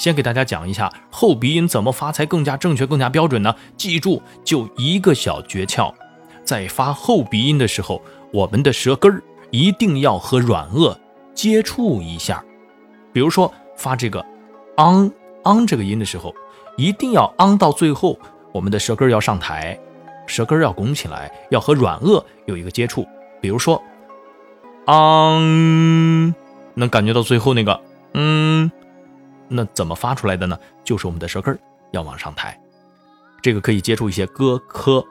先给大家讲一下后鼻音怎么发才更加正确、更加标准呢？记住，就一个小诀窍，在发后鼻音的时候，我们的舌根儿一定要和软腭接触一下。比如说发这个“昂昂”这个音的时候，一定要昂到最后，我们的舌根要上抬，舌根要拱起来，要和软腭有一个接触。比如说“昂”，能感觉到最后那个“嗯”。那怎么发出来的呢？就是我们的舌根要往上抬，这个可以接触一些歌、科，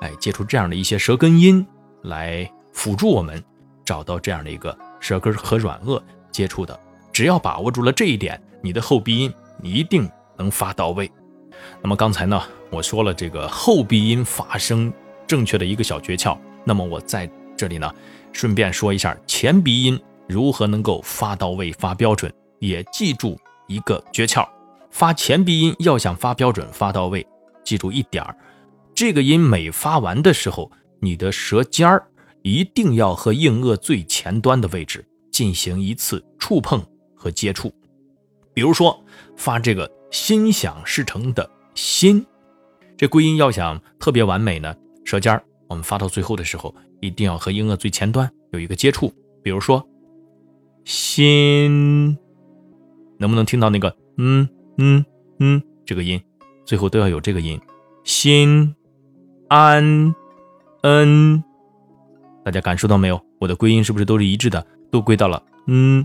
哎，接触这样的一些舌根音来辅助我们找到这样的一个舌根和软腭接触的。只要把握住了这一点，你的后鼻音你一定能发到位。那么刚才呢，我说了这个后鼻音发声正确的一个小诀窍，那么我在这里呢，顺便说一下前鼻音如何能够发到位、发标准，也记住。一个诀窍，发前鼻音要想发标准、发到位，记住一点儿，这个音每发完的时候，你的舌尖儿一定要和硬腭最前端的位置进行一次触碰和接触。比如说发这个心想事成的“心”，这归音要想特别完美呢，舌尖儿我们发到最后的时候，一定要和硬腭最前端有一个接触。比如说心。能不能听到那个嗯嗯嗯这个音？最后都要有这个音，心安嗯，大家感受到没有？我的归音是不是都是一致的？都归到了嗯。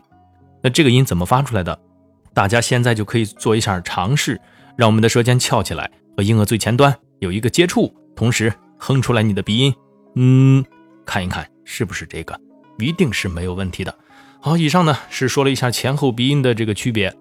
那这个音怎么发出来的？大家现在就可以做一下尝试，让我们的舌尖翘起来，和硬腭最前端有一个接触，同时哼出来你的鼻音嗯，看一看是不是这个？一定是没有问题的。好，以上呢是说了一下前后鼻音的这个区别。